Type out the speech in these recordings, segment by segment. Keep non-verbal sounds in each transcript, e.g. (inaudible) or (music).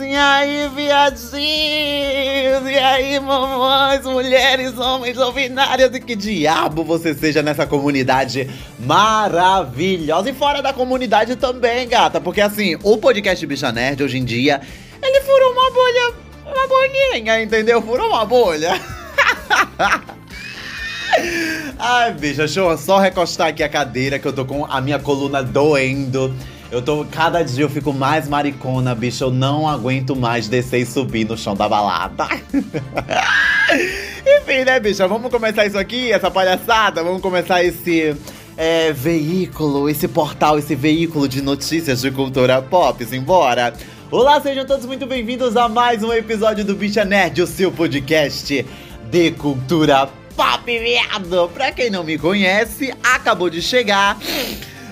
e aí, viadinhos, e aí, mamães, mulheres, homens, não binários, e que diabo você seja nessa comunidade maravilhosa. E fora da comunidade também, gata, porque assim, o podcast Bicha Nerd hoje em dia, ele furou uma bolha, uma bolinha, entendeu? Furou uma bolha. (laughs) Ai, bicha, deixa eu só recostar aqui a cadeira que eu tô com a minha coluna doendo. Eu tô. Cada dia eu fico mais maricona, bicho. Eu não aguento mais descer e subir no chão da balada. (laughs) Enfim, né, bicha? Vamos começar isso aqui, essa palhaçada? Vamos começar esse. É, veículo, esse portal, esse veículo de notícias de cultura pop, simbora! Olá, sejam todos muito bem-vindos a mais um episódio do Bicha Nerd, o seu podcast de cultura pop, viado! Pra quem não me conhece, acabou de chegar.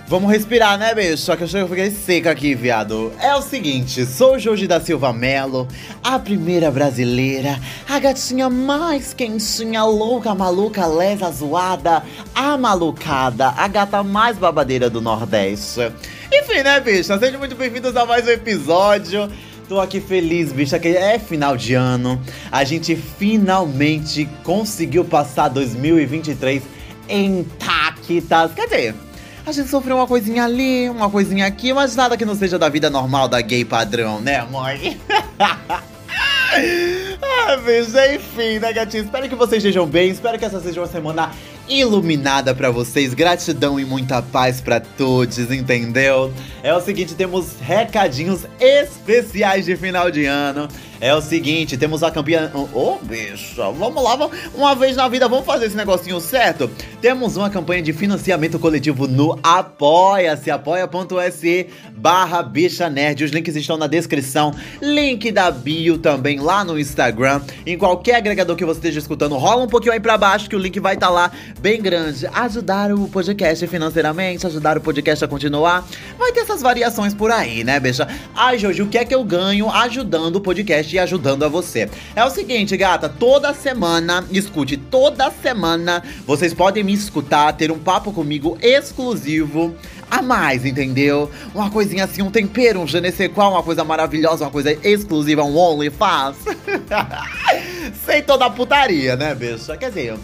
Vamos respirar, né, beijo? Só que eu fiquei seca aqui, viado. É o seguinte, sou Jorge da Silva Melo, a primeira brasileira, a gatinha mais quentinha, louca, maluca, lesa, zoada, a malucada, a gata mais babadeira do Nordeste. Enfim, né, bicha? Sejam muito bem-vindos a mais um episódio. Tô aqui feliz, bicha, que é final de ano. A gente finalmente conseguiu passar 2023 intactas. Quer dizer, a gente sofreu uma coisinha ali, uma coisinha aqui, mas nada que não seja da vida normal da gay padrão, né, mãe? (laughs) ah, bicho, enfim, né, gatinho? Espero que vocês estejam bem, espero que essa seja uma semana iluminada para vocês. Gratidão e muita paz para todos, entendeu? É o seguinte, temos recadinhos especiais de final de ano. É o seguinte, temos a campeã. Ô, oh, bicho, vamos lá, vamos... uma vez na vida, vamos fazer esse negocinho certo? Temos uma campanha de financiamento coletivo no Apoia-se, apoia.se barra bicha nerd. Os links estão na descrição. Link da bio também lá no Instagram. Em qualquer agregador que você esteja escutando, rola um pouquinho aí pra baixo que o link vai estar tá lá bem grande. Ajudar o podcast financeiramente, ajudar o podcast a continuar. Vai ter essas variações por aí, né, bicha? Ai, Jojo, o que é que eu ganho ajudando o podcast? e ajudando a você. É o seguinte, gata, toda semana, escute, toda semana vocês podem me escutar, ter um papo comigo exclusivo a mais, entendeu? Uma coisinha assim, um tempero, um je ne sais uma coisa maravilhosa, uma coisa exclusiva, um OnlyFans. (laughs) Sem toda a putaria, né, bicha? Quer dizer,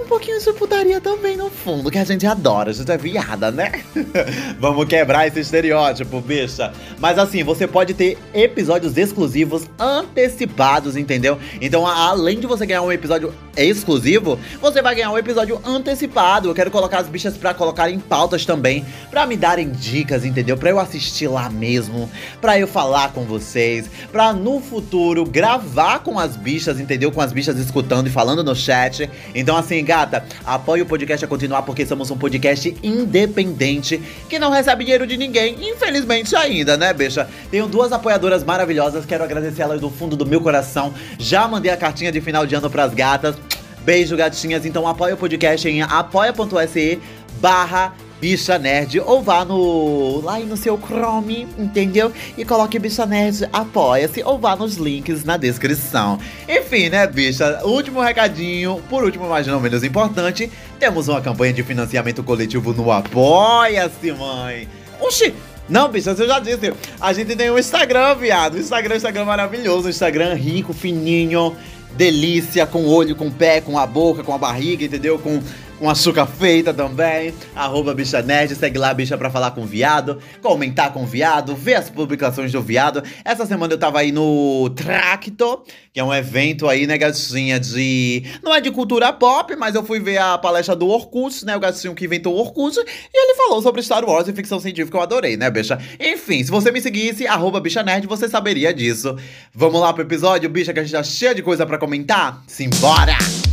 um pouquinho de putaria também no fundo, que a gente adora, a gente é viada, né? (laughs) Vamos quebrar esse estereótipo, bicha. Mas assim, você pode ter episódios exclusivos antecipados, entendeu? Então, além de você ganhar um episódio exclusivo, você vai ganhar um episódio antecipado. Eu quero colocar as bichas pra colocar em pautas também, pra me darem dicas, entendeu? Pra eu assistir lá mesmo, pra eu falar com vocês, pra no futuro gravar com as bichas, entendeu? Com as bichas escutando e falando no chat. Então, assim, gata, apoie o podcast a continuar porque somos um podcast independente que não recebe dinheiro de ninguém, infelizmente ainda, né, bicha? Tenho duas apoiadoras maravilhosas, quero agradecer elas do fundo do meu coração. Já mandei a cartinha de final de ano pras gatas. Beijo, gatinhas. Então apoia o podcast em apoia.se barra Bicha Nerd ou vá no lá no seu Chrome, entendeu? E coloque Bicha Nerd, apoia-se ou vá nos links na descrição. Enfim, né, bicha? Último recadinho, por último, mas não menos importante, temos uma campanha de financiamento coletivo no Apoia-se, mãe. Oxi, não, bicha, eu já disse. A gente tem um Instagram, viado. Instagram, Instagram maravilhoso. Instagram rico, fininho, delícia, com olho, com pé, com a boca, com a barriga, entendeu? Com com açúcar feita também. Arroba Bicha Nerd, segue lá, bicha, pra falar com viado, comentar com viado, ver as publicações do viado. Essa semana eu tava aí no Tracto, que é um evento aí, né, gatinha, de. Não é de cultura pop, mas eu fui ver a palestra do Orkut, né? O gatinho que inventou o Orkut, e ele falou sobre Star Wars e ficção científica, eu adorei, né, bicha? Enfim, se você me seguisse, arroba Bicha Nerd, você saberia disso. Vamos lá pro episódio, bicha, que a gente tá cheia de coisa para comentar? Simbora!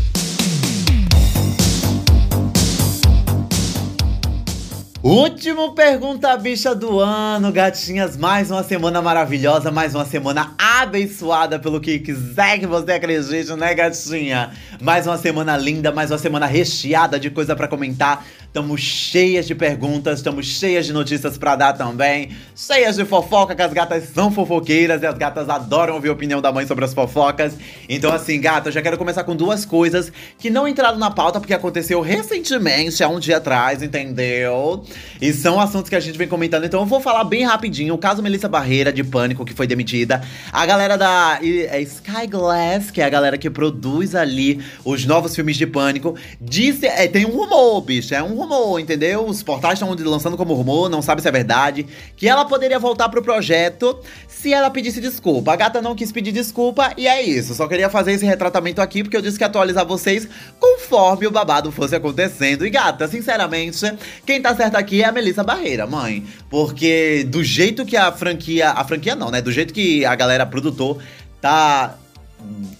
Último pergunta bicha do ano, gatinhas. Mais uma semana maravilhosa, mais uma semana abençoada pelo que quiser que você acredite, né, gatinha? Mais uma semana linda, mais uma semana recheada de coisa para comentar Estamos cheias de perguntas, estamos cheias de notícias para dar também. Cheias de fofoca, que as gatas são fofoqueiras e as gatas adoram ouvir a opinião da mãe sobre as fofocas. Então, assim, gata, eu já quero começar com duas coisas que não entraram na pauta porque aconteceu recentemente, há um dia atrás, entendeu? E são assuntos que a gente vem comentando. Então, eu vou falar bem rapidinho. O caso Melissa Barreira, de Pânico, que foi demitida. A galera da é Sky Glass, que é a galera que produz ali os novos filmes de Pânico, disse. É, tem um rumor, bicho. É um rumor, entendeu? Os portais estão lançando como rumor, não sabe se é verdade. Que ela poderia voltar pro projeto se ela pedisse desculpa. A gata não quis pedir desculpa e é isso. Só queria fazer esse retratamento aqui porque eu disse que atualizar vocês conforme o babado fosse acontecendo. E gata, sinceramente, quem tá certo aqui é a Melissa Barreira, mãe. Porque do jeito que a franquia. A franquia não, né? Do jeito que a galera produtor tá.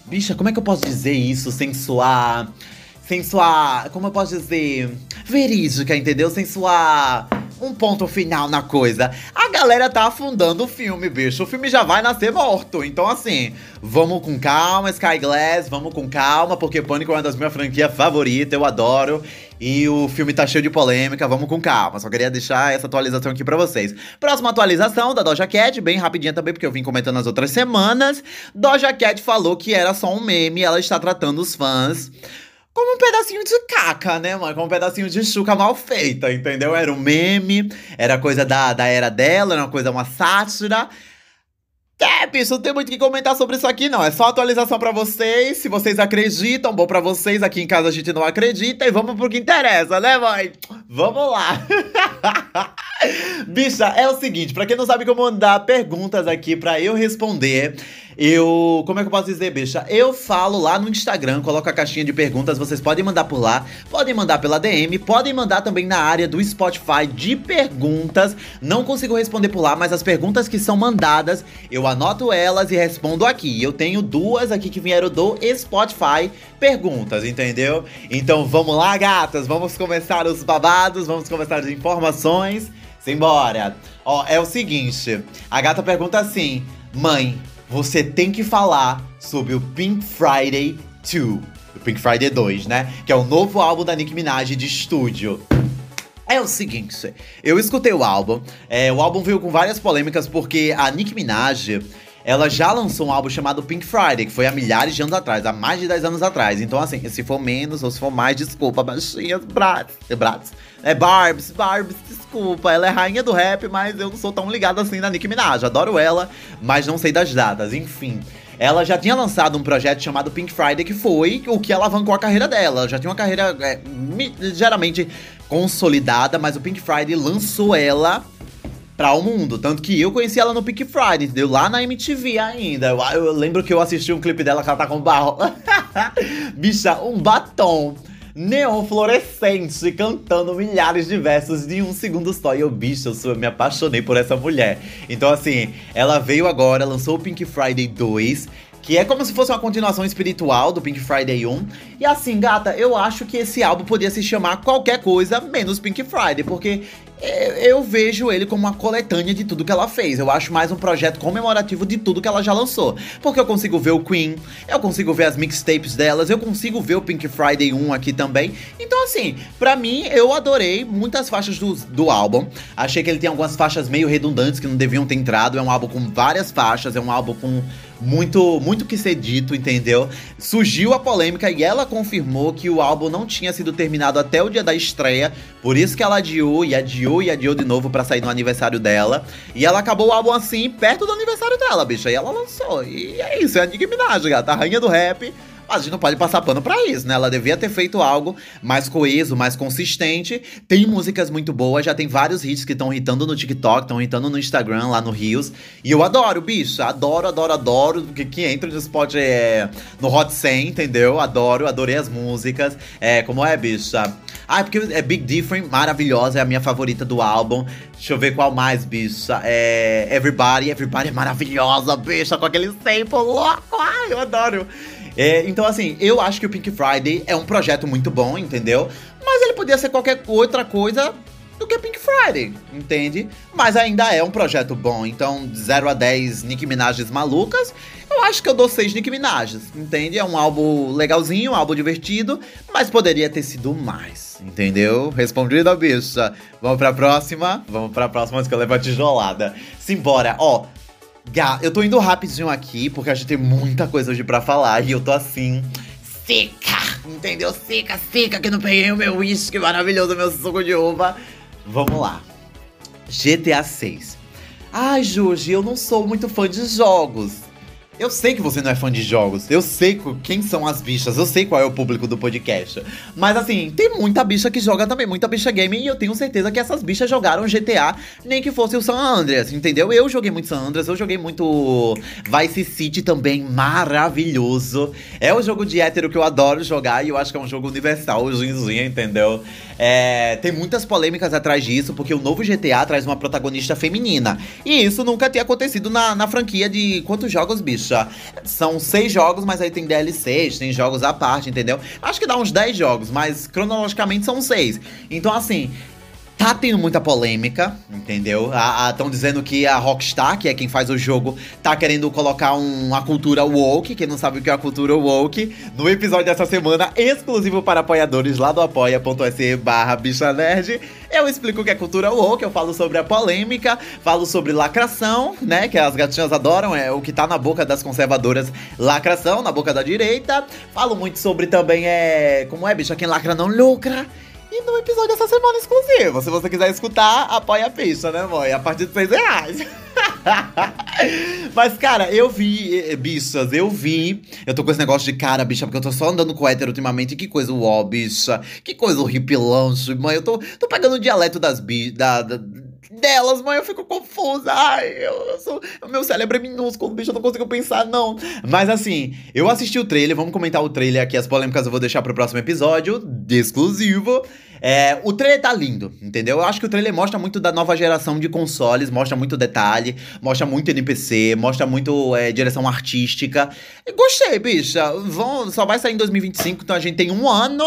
Bicha, como é que eu posso dizer isso sem soar sem sua. Como eu posso dizer? Verídica, entendeu? Sem sua um ponto final na coisa. A galera tá afundando o filme, bicho. O filme já vai nascer morto. Então, assim, vamos com calma, Sky Glass, vamos com calma, porque Pânico é uma das minhas franquias favoritas, eu adoro. E o filme tá cheio de polêmica, vamos com calma. Só queria deixar essa atualização aqui pra vocês. Próxima atualização da Doja Cat, bem rapidinha também, porque eu vim comentando nas outras semanas. Doja Cat falou que era só um meme, ela está tratando os fãs como um pedacinho de caca, né, mano? Como um pedacinho de chuca mal feita, entendeu? Era um meme, era coisa da, da era dela, era uma coisa, uma sátira. É, bicho, não tem muito o que comentar sobre isso aqui, não. É só atualização para vocês. Se vocês acreditam, bom para vocês. Aqui em casa a gente não acredita. E vamos pro que interessa, né, mãe? Vamos lá. (laughs) Bicha, é o seguinte, para quem não sabe como mandar perguntas aqui para eu responder, eu, como é que eu posso dizer, bicha? Eu falo lá no Instagram, coloco a caixinha de perguntas, vocês podem mandar por lá, podem mandar pela DM, podem mandar também na área do Spotify de perguntas. Não consigo responder por lá, mas as perguntas que são mandadas, eu anoto elas e respondo aqui. Eu tenho duas aqui que vieram do Spotify perguntas, entendeu? Então vamos lá, gatas, vamos começar os babados, vamos começar as informações. Simbora! Ó, é o seguinte: a gata pergunta assim: Mãe, você tem que falar sobre o Pink Friday 2. O Pink Friday 2, né? Que é o novo álbum da Nicki Minaj de estúdio. É o seguinte, eu escutei o álbum. É, o álbum veio com várias polêmicas porque a Nicki Minaj ela já lançou um álbum chamado Pink Friday, que foi há milhares de anos atrás, há mais de 10 anos atrás. Então, assim, se for menos ou se for mais, desculpa, baixinhas, brats, é brats. É Barbs, Barbs, desculpa, ela é rainha do rap, mas eu não sou tão ligado assim na Nicki Minaj. Adoro ela, mas não sei das datas, enfim. Ela já tinha lançado um projeto chamado Pink Friday, que foi o que alavancou a carreira dela. Ela já tinha uma carreira é, geralmente consolidada, mas o Pink Friday lançou ela para o mundo. Tanto que eu conheci ela no Pink Friday, entendeu? Lá na MTV ainda. Eu, eu lembro que eu assisti um clipe dela que ela tá com barro. (laughs) Bicha, um batom neon fluorescente, cantando milhares de versos de um segundo só. E eu, bicho, eu, eu me apaixonei por essa mulher. Então, assim, ela veio agora, lançou o Pink Friday 2 que é como se fosse uma continuação espiritual do Pink Friday 1. E assim, gata, eu acho que esse álbum podia se chamar qualquer coisa menos Pink Friday, porque eu vejo ele como uma coletânea de tudo que ela fez. Eu acho mais um projeto comemorativo de tudo que ela já lançou. Porque eu consigo ver o Queen, eu consigo ver as mixtapes delas, eu consigo ver o Pink Friday 1 aqui também. Então, assim, para mim, eu adorei muitas faixas do, do álbum. Achei que ele tem algumas faixas meio redundantes que não deviam ter entrado. É um álbum com várias faixas, é um álbum com muito muito que ser dito, entendeu? Surgiu a polêmica e ela confirmou que o álbum não tinha sido terminado até o dia da estreia, por isso que ela adiou e adiou e adiou de novo para sair no aniversário dela. E ela acabou o álbum assim, perto do aniversário dela, bicha. E ela lançou. E é isso, é a Nicki Minaj, gata, a rainha do rap a gente não pode passar pano pra isso, né? Ela devia ter feito algo mais coeso, mais consistente. Tem músicas muito boas, já tem vários hits que estão hitando no TikTok, estão hitando no Instagram, lá no Rios. E eu adoro, bicho. Adoro, adoro, adoro. Que, que entra no spot é, no Hot 100, entendeu? Adoro, adorei as músicas. É, como é, bicha? Ah, é porque é Big Different, maravilhosa, é a minha favorita do álbum. Deixa eu ver qual mais, bicha. É Everybody, Everybody é maravilhosa, bicha, com aquele sample louco. Ai, eu adoro. É, então, assim, eu acho que o Pink Friday é um projeto muito bom, entendeu? Mas ele podia ser qualquer outra coisa do que Pink Friday, entende? Mas ainda é um projeto bom, então 0 a 10 Nicki Minaj's malucas, eu acho que eu dou 6 Nicki Minaj's, entende? É um álbum legalzinho, um álbum divertido, mas poderia ter sido mais, entendeu? Respondido a bicha. Vamos pra próxima? Vamos pra próxima antes que eu levo a tijolada. Simbora, ó. Eu tô indo rapidinho aqui, porque a gente tem muita coisa hoje pra falar e eu tô assim seca, entendeu? Seca, seca, que não peguei o meu uísque maravilhoso, meu suco de uva. Vamos lá. GTA 6. Ai, Jorge, eu não sou muito fã de jogos. Eu sei que você não é fã de jogos, eu sei quem são as bichas, eu sei qual é o público do podcast. Mas assim, tem muita bicha que joga também, muita bicha game, e eu tenho certeza que essas bichas jogaram GTA, nem que fosse o San Andreas, entendeu? Eu joguei muito San Andreas, eu joguei muito Vice City também, maravilhoso. É o jogo de hétero que eu adoro jogar e eu acho que é um jogo universal, o Zinzinha, entendeu? É, tem muitas polêmicas atrás disso, porque o novo GTA traz uma protagonista feminina. E isso nunca tinha acontecido na, na franquia de quantos jogos, bicha? São seis jogos, mas aí tem DLCs, tem jogos à parte, entendeu? Acho que dá uns 10 jogos, mas cronologicamente são seis. Então, assim, Tá tendo muita polêmica, entendeu? Estão dizendo que a Rockstar, que é quem faz o jogo, tá querendo colocar um, uma cultura woke. Quem não sabe o que é a cultura woke, no episódio dessa semana, exclusivo para apoiadores lá do apoia.se barra bicha nerd, eu explico o que é cultura woke, eu falo sobre a polêmica, falo sobre lacração, né? Que as gatinhas adoram, é o que tá na boca das conservadoras, lacração, na boca da direita. Falo muito sobre também, é. Como é, bicha? Quem lacra não lucra. E no episódio dessa semana exclusivo. Se você quiser escutar, apoia a pista, né, mãe? A partir de 6 reais. (laughs) Mas, cara, eu vi, eh, bichas, eu vi. Eu tô com esse negócio de cara, bicha, porque eu tô só andando com hétero ultimamente. Que coisa uó, bicha. Que coisa horripilante, mãe. Eu tô, tô pegando o dialeto das bichas. Da, da, delas, mãe, eu fico confusa. Ai, eu, sou. O meu cérebro é minúsculo, bicho, eu não consigo pensar, não. Mas assim, eu assisti o trailer, vamos comentar o trailer aqui. As polêmicas eu vou deixar pro próximo episódio, exclusivo. É, o trailer tá lindo, entendeu? Eu acho que o trailer mostra muito da nova geração de consoles, mostra muito detalhe, mostra muito NPC, mostra muito é, direção artística. gostei, bicha. Vão, só vai sair em 2025, então a gente tem um ano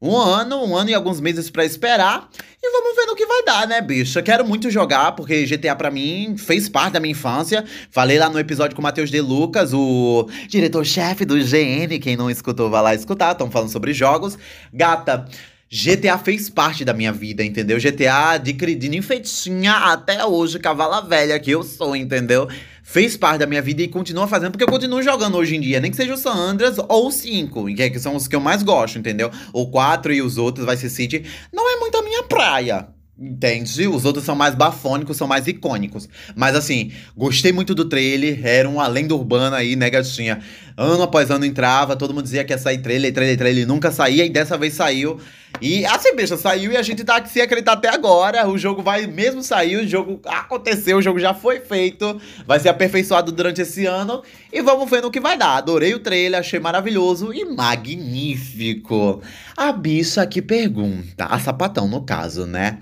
um ano, um ano e alguns meses para esperar. E vamos ver no que vai dar, né, bicho? Eu quero muito jogar, porque GTA para mim fez parte da minha infância. Falei lá no episódio com o Matheus De Lucas, o diretor-chefe do GN. Quem não escutou, vai lá escutar. Estão falando sobre jogos. Gata. GTA fez parte da minha vida, entendeu? GTA de, de ninfetinha até hoje, cavala velha que eu sou, entendeu? Fez parte da minha vida e continua fazendo, porque eu continuo jogando hoje em dia, nem que seja o San Andreas ou o 5, que são os que eu mais gosto, entendeu? O 4 e os outros, Vice City, não é muito a minha praia. Entende? Os outros são mais bafônicos, são mais icônicos. Mas assim, gostei muito do trailer. Era uma lenda urbana aí, né, gatinha? Ano após ano entrava, todo mundo dizia que ia sair trailer, trailer, trailer. Nunca saía e dessa vez saiu. E assim, bicha, saiu e a gente tá aqui se acreditar até agora. O jogo vai mesmo sair, o jogo aconteceu, o jogo já foi feito. Vai ser aperfeiçoado durante esse ano. E vamos ver no que vai dar. Adorei o trailer, achei maravilhoso e magnífico. A bicha que pergunta, a sapatão no caso, né?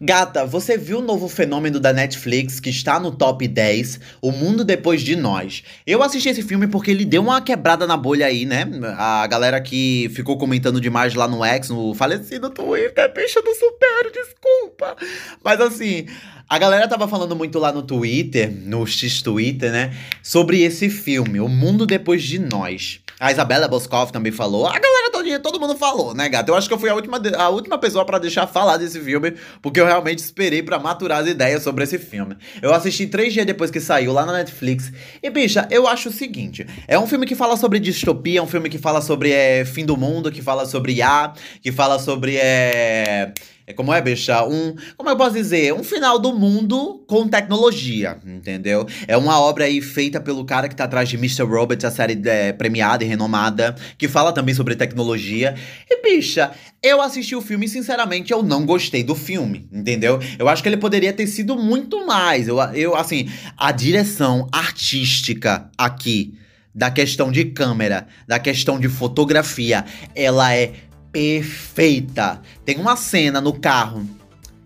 Gata, você viu o novo fenômeno da Netflix que está no top 10, O Mundo Depois de Nós? Eu assisti esse filme porque ele deu uma quebrada na bolha aí, né? A galera que ficou comentando demais lá no X, no falecido Twitter, bicha do supero, desculpa. Mas assim, a galera tava falando muito lá no Twitter, no X-Twitter, né? Sobre esse filme, O Mundo Depois de Nós. A Isabela Boscoff também falou. A galera todinha, todo mundo falou, né, gato? Eu acho que eu fui a última, a última pessoa para deixar falar desse filme, porque eu realmente esperei para maturar as ideias sobre esse filme. Eu assisti três dias depois que saiu lá na Netflix. E, bicha, eu acho o seguinte: é um filme que fala sobre distopia, é um filme que fala sobre é, fim do mundo, que fala sobre IA, que fala sobre. É, é como é, bicha? Um. Como eu posso dizer? Um final do mundo com tecnologia, entendeu? É uma obra aí feita pelo cara que tá atrás de Mr. Robot, a série é, premiada e renomada, que fala também sobre tecnologia. E, bicha, eu assisti o filme e, sinceramente, eu não gostei do filme, entendeu? Eu acho que ele poderia ter sido muito mais. Eu, eu assim, a direção artística aqui da questão de câmera, da questão de fotografia, ela é perfeita. Tem uma cena no carro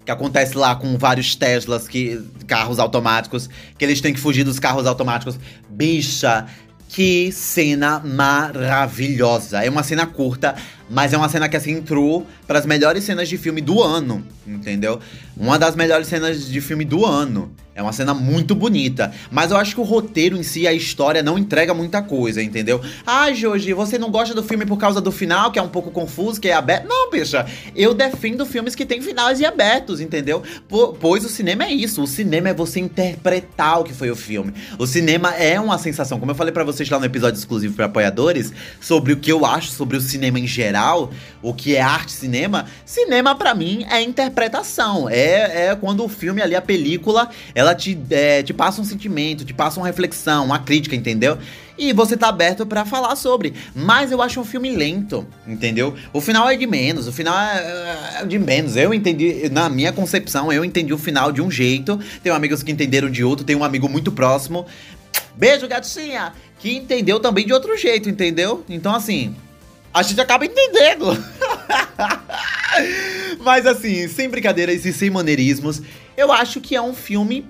que acontece lá com vários Teslas, que carros automáticos, que eles têm que fugir dos carros automáticos. Bicha, Que cena maravilhosa. É uma cena curta, mas é uma cena que assim entrou para as melhores cenas de filme do ano, entendeu? Uma das melhores cenas de filme do ano. É uma cena muito bonita. Mas eu acho que o roteiro em si, a história, não entrega muita coisa, entendeu? Ah, Jorge, você não gosta do filme por causa do final, que é um pouco confuso, que é aberto. Não, bicha. Eu defendo filmes que têm finais e abertos, entendeu? pois o cinema é isso. O cinema é você interpretar o que foi o filme. O cinema é uma sensação. Como eu falei para vocês lá no episódio exclusivo para apoiadores, sobre o que eu acho sobre o cinema em geral, o que é arte cinema. Cinema, para mim, é interpretação. É, é quando o filme ali, a película, ela te, é, te passa um sentimento, te passa uma reflexão, uma crítica, entendeu? E você tá aberto para falar sobre. Mas eu acho um filme lento, entendeu? O final é de menos, o final é, é de menos. Eu entendi, na minha concepção, eu entendi o final de um jeito. Tenho amigos que entenderam de outro, tenho um amigo muito próximo. Beijo, gatinha! Que entendeu também de outro jeito, entendeu? Então, assim, a gente acaba entendendo. (laughs) Mas assim, sem brincadeiras e sem maneirismos, eu acho que é um filme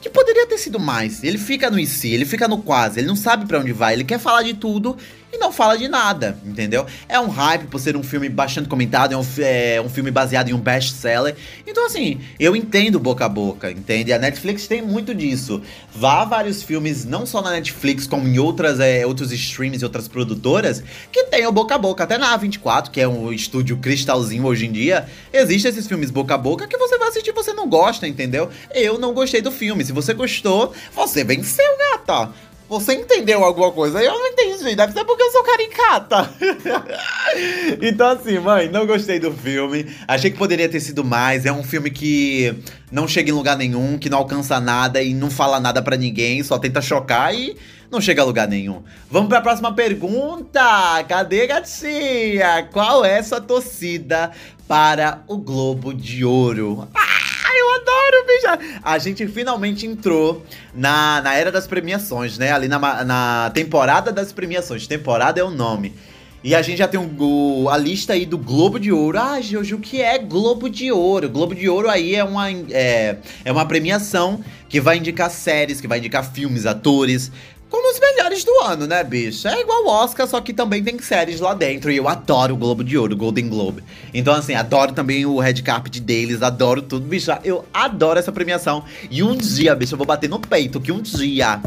que poderia ter sido mais. Ele fica no IC, ele fica no quase, ele não sabe para onde vai, ele quer falar de tudo e não fala de nada, entendeu? É um hype por ser um filme bastante comentado, é um, é um filme baseado em um best-seller. Então, assim, eu entendo boca a boca, entende? A Netflix tem muito disso. Vá vários filmes, não só na Netflix, como em outras, é, outros streams e outras produtoras, que tem o boca a boca. Até na A24, que é um estúdio cristalzinho hoje em dia, existem esses filmes boca a boca que você vai assistir e você não gosta, entendeu? Eu não gostei do filme. Se você gostou, você venceu, gata. Você entendeu alguma coisa? Eu não entendi, deve ser porque eu sou caricata. (laughs) então, assim, mãe, não gostei do filme. Achei que poderia ter sido mais. É um filme que não chega em lugar nenhum, que não alcança nada e não fala nada para ninguém, só tenta chocar e não chega a lugar nenhum. Vamos para a próxima pergunta. Cadê, gatinha? Qual é sua torcida para o Globo de Ouro? Ah! Eu adoro, bicha! A gente finalmente entrou na, na era das premiações, né? Ali na, na temporada das premiações. Temporada é o nome. E a gente já tem um, a lista aí do Globo de Ouro. Ah, Jojo, o que é Globo de Ouro? Globo de Ouro aí é uma, é, é uma premiação que vai indicar séries, que vai indicar filmes, atores, como os melhores do ano, né, bicho? É igual o Oscar, só que também tem séries lá dentro. E eu adoro o Globo de Ouro, o Golden Globe. Então, assim, adoro também o Red Carpet deles, adoro tudo, bicho. Eu adoro essa premiação. E um dia, bicho, eu vou bater no peito que um dia.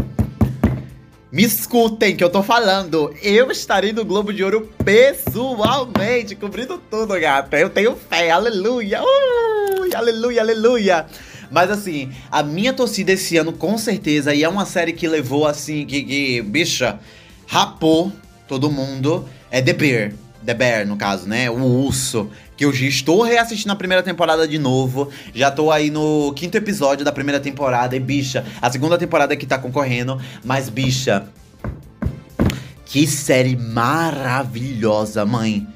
Me escutem que eu tô falando. Eu estarei no Globo de Ouro pessoalmente, cobrindo tudo, gata. Eu tenho fé, aleluia. Uh, aleluia, aleluia. Mas assim, a minha torcida esse ano, com certeza, e é uma série que levou assim, que, que bicha, rapou todo mundo, é The Bear. The Bear, no caso, né? O urso. Que eu já estou reassistindo a primeira temporada de novo. Já tô aí no quinto episódio da primeira temporada. E, bicha, a segunda temporada que tá concorrendo. Mas, bicha. Que série maravilhosa, mãe.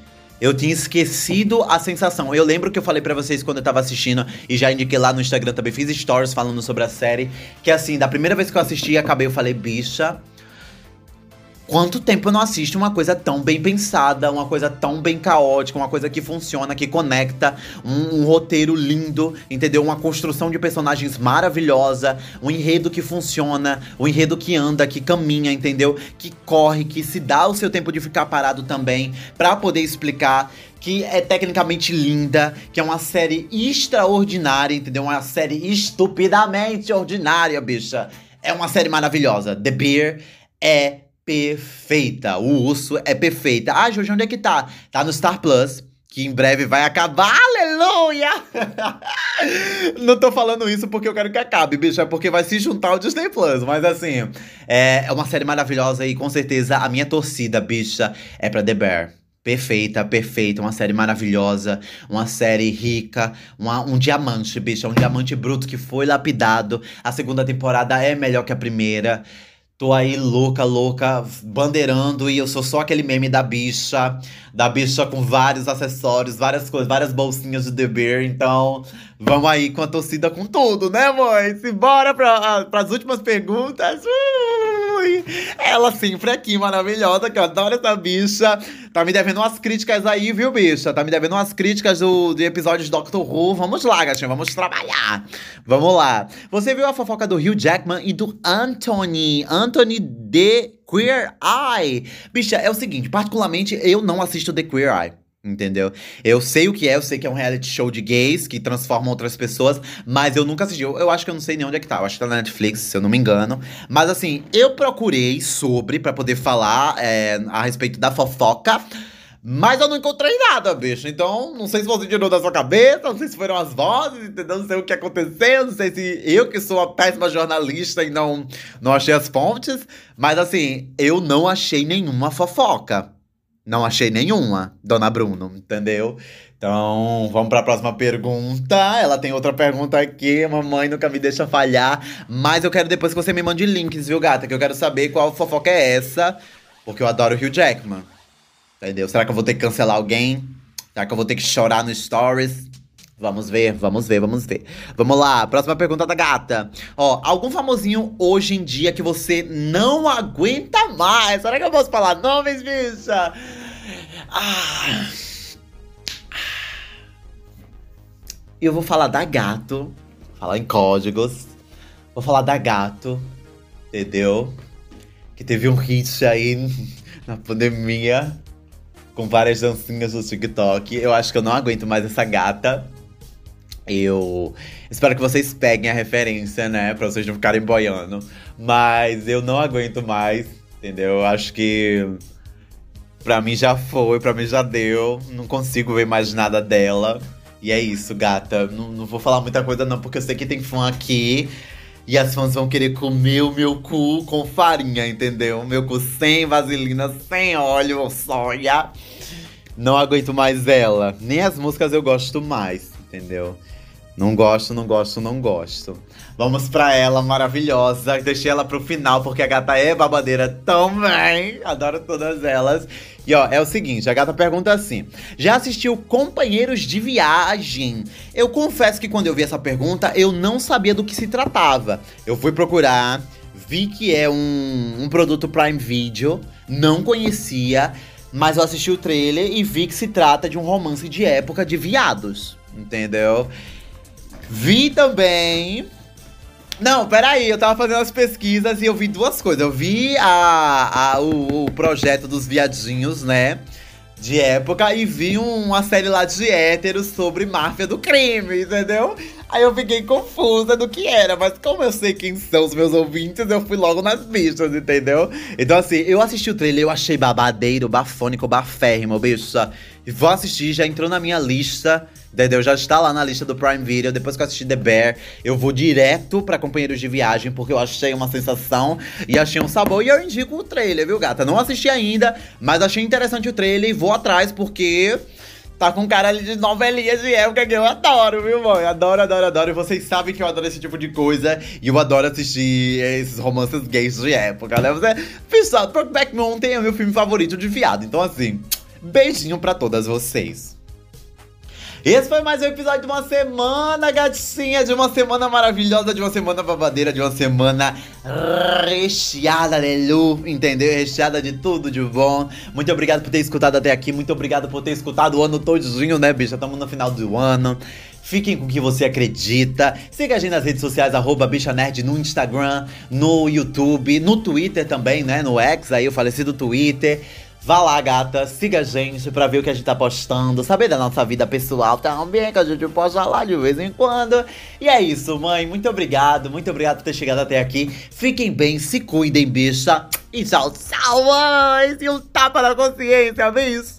Eu tinha esquecido a sensação. Eu lembro que eu falei para vocês quando eu tava assistindo e já indiquei lá no Instagram também, fiz stories falando sobre a série. Que assim, da primeira vez que eu assisti, acabei, eu falei, bicha, Quanto tempo eu não assisto uma coisa tão bem pensada, uma coisa tão bem caótica, uma coisa que funciona, que conecta, um, um, roteiro lindo, entendeu? Uma construção de personagens maravilhosa, um enredo que funciona, um enredo que anda, que caminha, entendeu? Que corre, que se dá o seu tempo de ficar parado também, para poder explicar que é tecnicamente linda, que é uma série extraordinária, entendeu? Uma série estupidamente ordinária, bicha. É uma série maravilhosa. The Bear é perfeita. O urso é perfeita. Ah, Jojo, onde é que tá? Tá no Star Plus. Que em breve vai acabar. Aleluia! (laughs) Não tô falando isso porque eu quero que acabe, bicho. É porque vai se juntar ao Disney Plus. Mas assim, é, é uma série maravilhosa e com certeza a minha torcida, bicha, é pra The Bear. Perfeita, perfeita, uma série maravilhosa, uma série rica, uma, um diamante, bicho, um diamante bruto que foi lapidado. A segunda temporada é melhor que a primeira. Tô aí louca, louca, bandeirando e eu sou só aquele meme da bicha, da bicha com vários acessórios, várias coisas, várias bolsinhas de The Bear. Então, vamos aí com a torcida com tudo, né, mãe? Simbora para as últimas perguntas. Uh, Ela sempre aqui, maravilhosa, que eu adoro essa bicha. Tá me devendo umas críticas aí, viu, bicha? Tá me devendo umas críticas do, de episódios de Doctor Who. Vamos lá, gatinha, vamos trabalhar. Vamos lá. Você viu a fofoca do Hugh Jackman e do Anthony, Anthony de Queer Eye. Bicha, é o seguinte, particularmente eu não assisto The Queer Eye. Entendeu? Eu sei o que é, eu sei que é um reality show de gays que transformam outras pessoas, mas eu nunca assisti. Eu, eu acho que eu não sei nem onde é que tá. Eu acho que tá na Netflix, se eu não me engano. Mas assim, eu procurei sobre para poder falar é, a respeito da fofoca. Mas eu não encontrei nada, bicho. Então, não sei se você tirou da sua cabeça, não sei se foram as vozes, entendeu? Não sei o que aconteceu, não sei se eu que sou uma péssima jornalista e não, não achei as fontes. Mas assim, eu não achei nenhuma fofoca. Não achei nenhuma, dona Bruno, entendeu? Então, vamos para a próxima pergunta. Ela tem outra pergunta aqui, mamãe nunca me deixa falhar. Mas eu quero depois que você me mande links, viu, gata? Que eu quero saber qual fofoca é essa. Porque eu adoro o Hugh Jackman. Entendeu? Será que eu vou ter que cancelar alguém? Será que eu vou ter que chorar no stories? Vamos ver, vamos ver, vamos ver. Vamos lá, próxima pergunta da gata. Ó, algum famosinho hoje em dia que você não aguenta mais? Será que eu posso falar nomes, bicha? Ah. Eu vou falar da gato. Falar em códigos. Vou falar da gato. Entendeu? Que teve um hit aí (laughs) na pandemia. Com várias dancinhas no TikTok. Eu acho que eu não aguento mais essa gata. Eu espero que vocês peguem a referência, né? Pra vocês não ficarem boiando. Mas eu não aguento mais, entendeu? Eu acho que pra mim já foi, pra mim já deu. Não consigo ver mais nada dela. E é isso, gata. Não, não vou falar muita coisa, não, porque eu sei que tem fã aqui. E as fãs vão querer comer o meu cu com farinha, entendeu? Meu cu sem vaselina, sem óleo, soja. Não aguento mais ela. Nem as músicas eu gosto mais, entendeu? Não gosto, não gosto, não gosto. Vamos pra ela maravilhosa. Deixei ela pro final porque a gata é babadeira também. Adoro todas elas. E ó, é o seguinte, a gata pergunta assim: Já assistiu Companheiros de Viagem? Eu confesso que quando eu vi essa pergunta, eu não sabia do que se tratava. Eu fui procurar, vi que é um, um produto Prime Video, não conhecia, mas eu assisti o trailer e vi que se trata de um romance de época de viados. Entendeu? Vi também. Não, peraí, eu tava fazendo as pesquisas e eu vi duas coisas. Eu vi a, a o, o, projeto dos viadinhos, né? De época, e vi uma série lá de héteros sobre máfia do crime, entendeu? Aí eu fiquei confusa do que era, mas como eu sei quem são os meus ouvintes, eu fui logo nas bichas, entendeu? Então, assim, eu assisti o trailer, eu achei babadeiro, bafônico, baférrimo, bicha. Vou assistir, já entrou na minha lista Entendeu? Já está lá na lista do Prime Video. Depois que eu assisti The Bear, eu vou direto para companheiros de viagem, porque eu achei uma sensação e achei um sabor. E eu indico o trailer, viu, gata? Não assisti ainda, mas achei interessante o trailer e vou atrás, porque tá com cara ali de novelinha de época que eu adoro, viu, mãe? Adoro, adoro, adoro. E vocês sabem que eu adoro esse tipo de coisa. E eu adoro assistir esses romances gays de época, né? Você, pessoal, Brokeback Mountain é meu filme favorito de viado. Então, assim, beijinho para todas vocês. Esse foi mais um episódio de uma semana, gatinha. De uma semana maravilhosa, de uma semana babadeira, de uma semana recheada de entendeu? Recheada de tudo de bom. Muito obrigado por ter escutado até aqui. Muito obrigado por ter escutado o ano todinho, né, bicha? Estamos no final do ano. Fiquem com o que você acredita. Siga a gente nas redes sociais, arroba Bicha Nerd no Instagram, no YouTube, no Twitter também, né? No X, aí o falecido Twitter. Vá lá, gata, siga a gente pra ver o que a gente tá postando, saber da nossa vida pessoal também, que a gente posta lá de vez em quando. E é isso, mãe. Muito obrigado, muito obrigado por ter chegado até aqui. Fiquem bem, se cuidem, bicha. E tchau, tchau, mãe. E um tapa na consciência, bicha.